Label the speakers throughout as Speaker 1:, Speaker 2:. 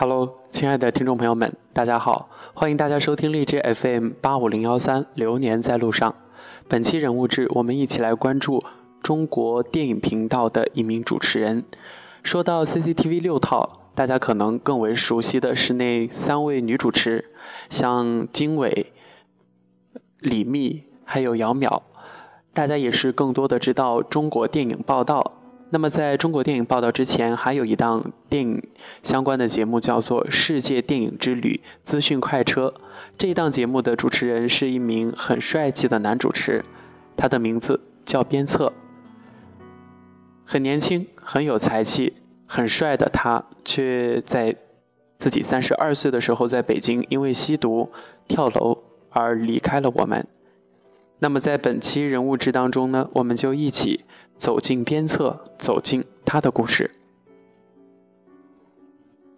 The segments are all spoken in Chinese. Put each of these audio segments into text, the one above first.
Speaker 1: Hello，亲爱的听众朋友们，大家好，欢迎大家收听荔枝 FM 八五零幺三《流年在路上》。本期人物志，我们一起来关注中国电影频道的一名主持人。说到 CCTV 六套，大家可能更为熟悉的是那三位女主持，像经纬、李密还有姚淼。大家也是更多的知道中国电影报道。那么，在中国电影报道之前，还有一档电影相关的节目，叫做《世界电影之旅：资讯快车》。这一档节目的主持人是一名很帅气的男主持，他的名字叫鞭策。很年轻，很有才气，很帅的他，却在自己三十二岁的时候，在北京因为吸毒、跳楼而离开了我们。那么，在本期人物志当中呢，我们就一起走进鞭策，走进他的故事。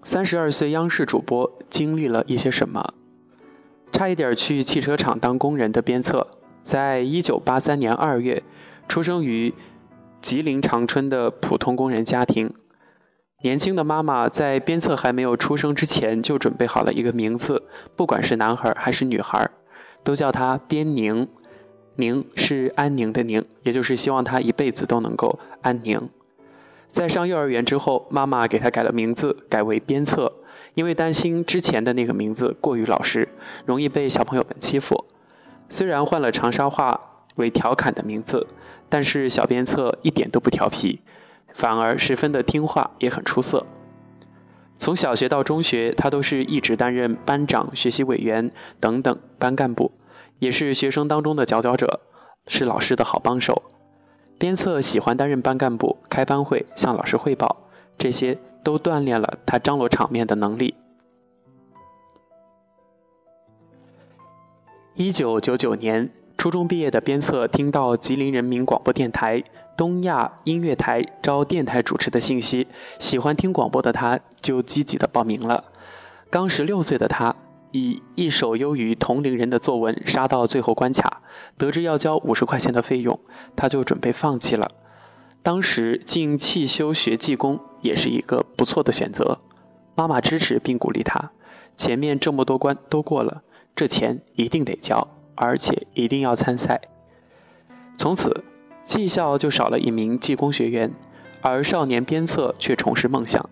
Speaker 1: 三十二岁央视主播经历了一些什么？差一点去汽车厂当工人的鞭策，在一九八三年二月，出生于吉林长春的普通工人家庭。年轻的妈妈在鞭策还没有出生之前就准备好了一个名字，不管是男孩还是女孩，都叫他边宁。宁是安宁的宁，也就是希望他一辈子都能够安宁。在上幼儿园之后，妈妈给他改了名字，改为鞭策，因为担心之前的那个名字过于老实，容易被小朋友们欺负。虽然换了长沙话为调侃的名字，但是小鞭策一点都不调皮，反而十分的听话，也很出色。从小学到中学，他都是一直担任班长、学习委员等等班干部。也是学生当中的佼佼者，是老师的好帮手。鞭策喜欢担任班干部，开班会向老师汇报，这些都锻炼了他张罗场面的能力。一九九九年，初中毕业的鞭策听到吉林人民广播电台东亚音乐台招电台主持的信息，喜欢听广播的他就积极的报名了。刚十六岁的他。以一手优于同龄人的作文杀到最后关卡，得知要交五十块钱的费用，他就准备放弃了。当时进汽修学技工也是一个不错的选择，妈妈支持并鼓励他。前面这么多关都过了，这钱一定得交，而且一定要参赛。从此，技校就少了一名技工学员，而少年鞭策却重拾梦想。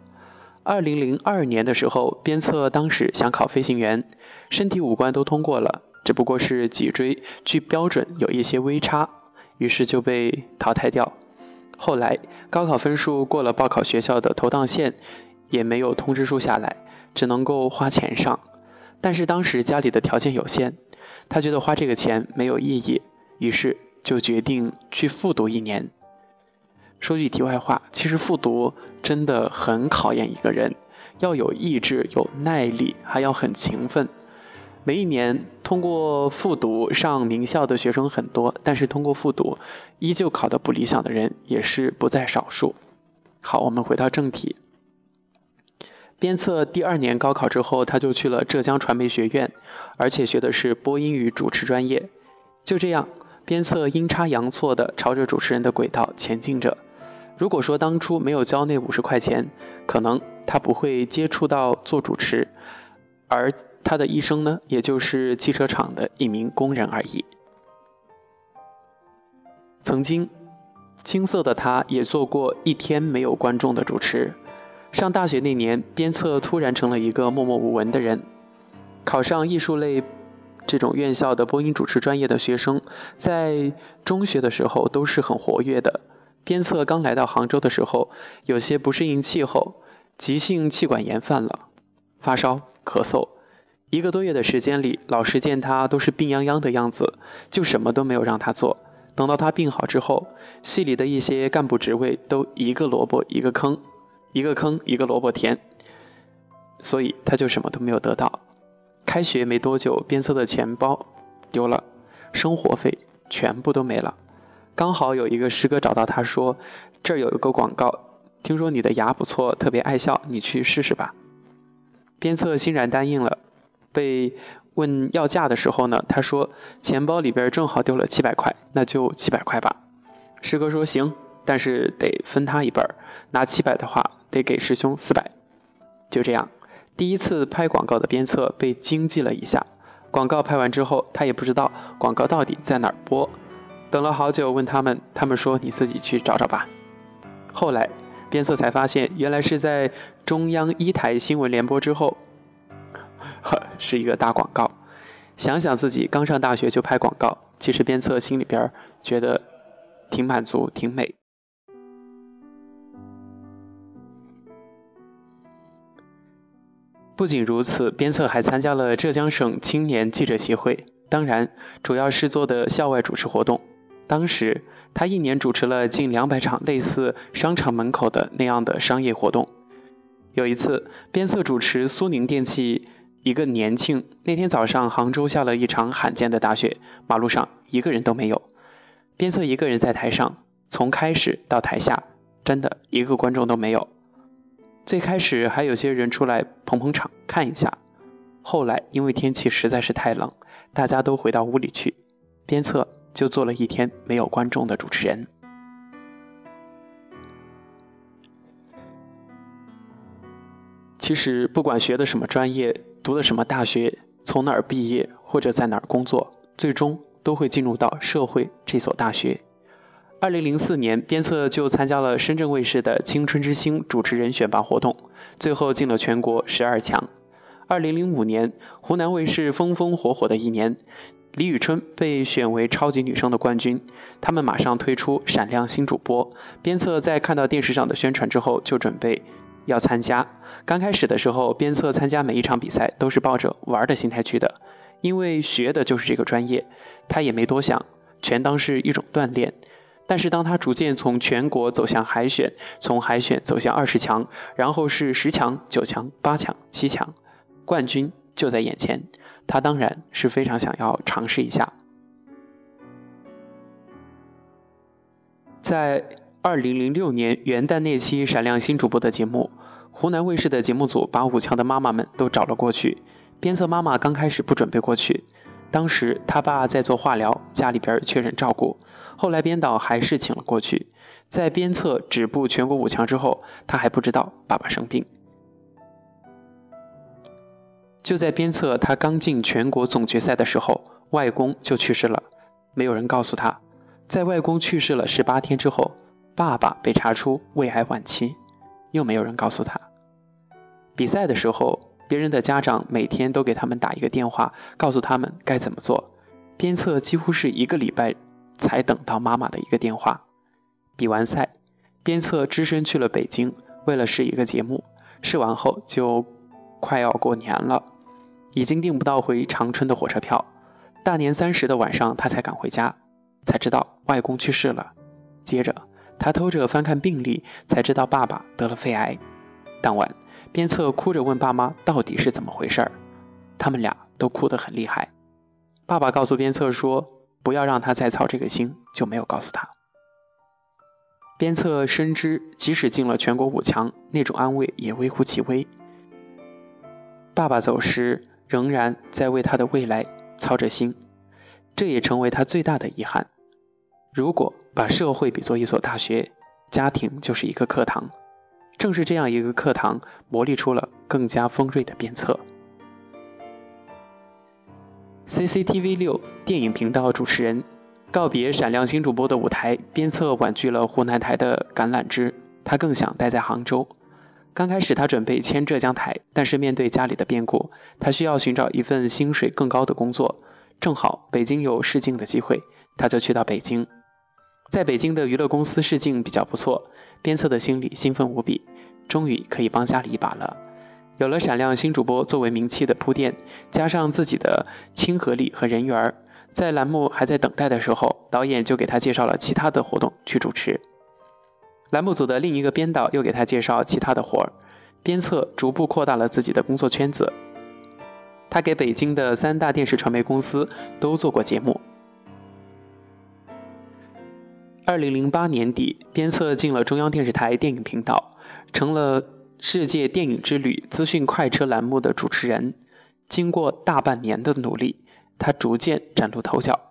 Speaker 1: 二零零二年的时候，鞭策当时想考飞行员，身体五官都通过了，只不过是脊椎距标准有一些微差，于是就被淘汰掉。后来高考分数过了报考学校的投档线，也没有通知书下来，只能够花钱上。但是当时家里的条件有限，他觉得花这个钱没有意义，于是就决定去复读一年。说句题外话，其实复读真的很考验一个人，要有意志、有耐力，还要很勤奋。每一年通过复读上名校的学生很多，但是通过复读依旧考得不理想的人也是不在少数。好，我们回到正题。鞭策第二年高考之后，他就去了浙江传媒学院，而且学的是播音与主持专业。就这样，鞭策阴差阳错的朝着主持人的轨道前进着。如果说当初没有交那五十块钱，可能他不会接触到做主持，而他的一生呢，也就是汽车厂的一名工人而已。曾经，青涩的他也做过一天没有观众的主持。上大学那年，鞭策突然成了一个默默无闻的人。考上艺术类这种院校的播音主持专业的学生，在中学的时候都是很活跃的。鞭策刚来到杭州的时候，有些不适应气候，急性气管炎犯了，发烧、咳嗽，一个多月的时间里，老师见他都是病殃殃的样子，就什么都没有让他做。等到他病好之后，系里的一些干部职位都一个萝卜一个坑，一个坑一个萝卜填，所以他就什么都没有得到。开学没多久，鞭策的钱包丢了，生活费全部都没了。刚好有一个师哥找到他说：“这儿有一个广告，听说你的牙不错，特别爱笑，你去试试吧。”鞭策欣然答应了。被问要价的时候呢，他说：“钱包里边正好丢了七百块，那就七百块吧。”师哥说：“行，但是得分他一半儿，拿七百的话得给师兄四百。”就这样，第一次拍广告的鞭策被惊记了一下。广告拍完之后，他也不知道广告到底在哪儿播，等了好久，问他们，他们说你自己去找找吧。后来，边策才发现，原来是在中央一台新闻联播之后，是一个大广告。想想自己刚上大学就拍广告，其实鞭策心里边觉得挺满足、挺美。不仅如此，鞭策还参加了浙江省青年记者协会，当然主要是做的校外主持活动。当时他一年主持了近两百场类似商场门口的那样的商业活动。有一次，鞭策主持苏宁电器。一个年庆那天早上，杭州下了一场罕见的大雪，马路上一个人都没有。鞭策一个人在台上，从开始到台下，真的一个观众都没有。最开始还有些人出来捧捧场看一下，后来因为天气实在是太冷，大家都回到屋里去，鞭策就做了一天没有观众的主持人。其实不管学的什么专业。读的什么大学，从哪儿毕业，或者在哪儿工作，最终都会进入到社会这所大学。二零零四年，边策就参加了深圳卫视的《青春之星》主持人选拔活动，最后进了全国十二强。二零零五年，湖南卫视风风火火的一年，李宇春被选为超级女声的冠军，他们马上推出闪亮新主播。鞭策在看到电视上的宣传之后，就准备。要参加，刚开始的时候，鞭策参加每一场比赛都是抱着玩的心态去的，因为学的就是这个专业，他也没多想，全当是一种锻炼。但是当他逐渐从全国走向海选，从海选走向二十强，然后是十强、九强、八强、七强，冠军就在眼前，他当然是非常想要尝试一下。在。二零零六年元旦那期闪亮新主播的节目，湖南卫视的节目组把五强的妈妈们都找了过去。鞭策妈妈刚开始不准备过去，当时他爸在做化疗，家里边缺人照顾。后来编导还是请了过去。在鞭策止步全国五强之后，他还不知道爸爸生病。就在鞭策他刚进全国总决赛的时候，外公就去世了，没有人告诉他。在外公去世了十八天之后。爸爸被查出胃癌晚期，又没有人告诉他。比赛的时候，别人的家长每天都给他们打一个电话，告诉他们该怎么做。鞭策几乎是一个礼拜才等到妈妈的一个电话。比完赛，鞭策只身去了北京，为了试一个节目。试完后就快要过年了，已经订不到回长春的火车票。大年三十的晚上，他才赶回家，才知道外公去世了。接着。他偷着翻看病历，才知道爸爸得了肺癌。当晚，边策哭着问爸妈到底是怎么回事儿，他们俩都哭得很厉害。爸爸告诉边策说：“不要让他再操这个心。”就没有告诉他。边策深知，即使进了全国五强，那种安慰也微乎其微。爸爸走时，仍然在为他的未来操着心，这也成为他最大的遗憾。如果把社会比作一所大学，家庭就是一个课堂。正是这样一个课堂，磨砺出了更加锋锐的鞭策。CCTV 六电影频道主持人，告别闪亮新主播的舞台，鞭策婉拒了湖南台的橄榄枝，他更想待在杭州。刚开始他准备签浙江台，但是面对家里的变故，他需要寻找一份薪水更高的工作。正好北京有试镜的机会，他就去到北京。在北京的娱乐公司试镜比较不错，鞭策的心里兴奋无比，终于可以帮家里一把了。有了闪亮新主播作为名气的铺垫，加上自己的亲和力和人缘在栏目还在等待的时候，导演就给他介绍了其他的活动去主持。栏目组的另一个编导又给他介绍其他的活儿，鞭策逐步扩大了自己的工作圈子。他给北京的三大电视传媒公司都做过节目。二零零八年底，鞭策进了中央电视台电影频道，成了《世界电影之旅》资讯快车栏目的主持人。经过大半年的努力，他逐渐崭露头角。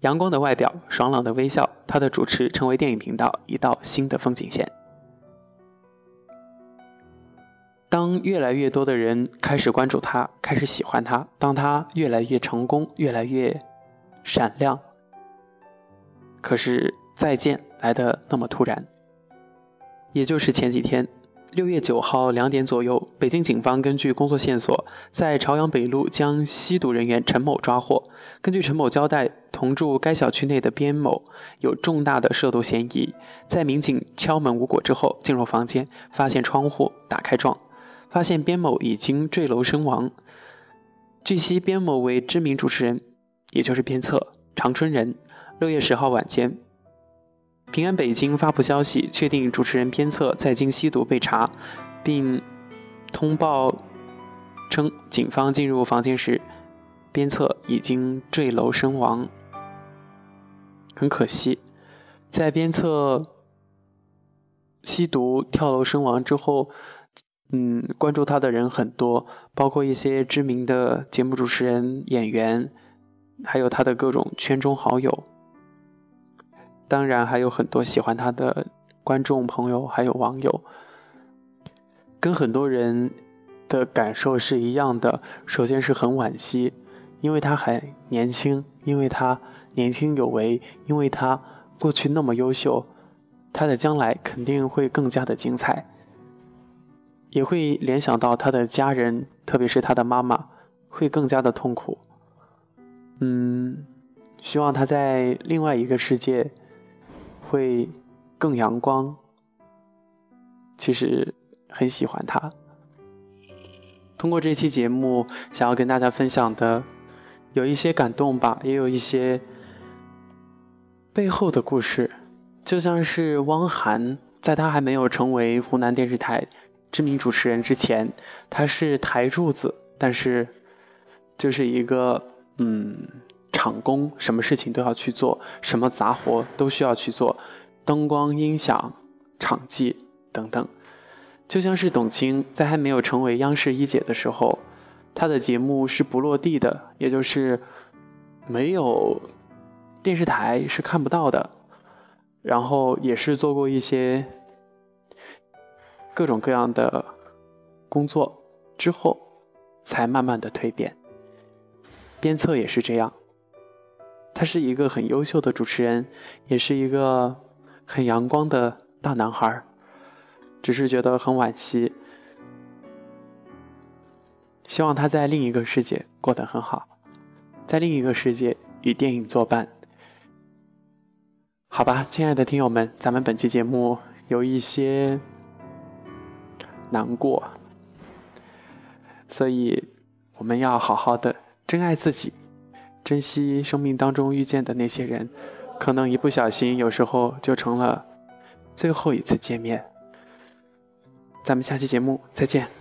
Speaker 1: 阳光的外表，爽朗的微笑，他的主持成为电影频道一道新的风景线。当越来越多的人开始关注他，开始喜欢他，当他越来越成功，越来越闪亮，可是再见来的那么突然。也就是前几天，六月九号两点左右，北京警方根据工作线索，在朝阳北路将吸毒人员陈某抓获。根据陈某交代，同住该小区内的边某有重大的涉毒嫌疑。在民警敲门无果之后，进入房间，发现窗户打开状。发现边某已经坠楼身亡。据悉，边某为知名主持人，也就是边策，长春人。六月十号晚间，平安北京发布消息，确定主持人边策在京吸毒被查，并通报称，警方进入房间时，边策已经坠楼身亡。很可惜，在边策吸毒跳楼身亡之后。嗯，关注他的人很多，包括一些知名的节目主持人、演员，还有他的各种圈中好友。当然，还有很多喜欢他的观众朋友，还有网友。跟很多人的感受是一样的。首先是很惋惜，因为他还年轻，因为他年轻有为，因为他过去那么优秀，他的将来肯定会更加的精彩。也会联想到他的家人，特别是他的妈妈，会更加的痛苦。嗯，希望他在另外一个世界会更阳光。其实很喜欢他。通过这期节目，想要跟大家分享的有一些感动吧，也有一些背后的故事，就像是汪涵，在他还没有成为湖南电视台。知名主持人之前，他是台柱子，但是就是一个嗯场工，什么事情都要去做，什么杂活都需要去做，灯光、音响、场记等等。就像是董卿在还没有成为央视一姐的时候，她的节目是不落地的，也就是没有电视台是看不到的，然后也是做过一些。各种各样的工作之后，才慢慢的蜕变。鞭策也是这样，他是一个很优秀的主持人，也是一个很阳光的大男孩只是觉得很惋惜，希望他在另一个世界过得很好，在另一个世界与电影作伴。好吧，亲爱的听友们，咱们本期节目有一些。难过，所以我们要好好的珍爱自己，珍惜生命当中遇见的那些人，可能一不小心，有时候就成了最后一次见面。咱们下期节目再见。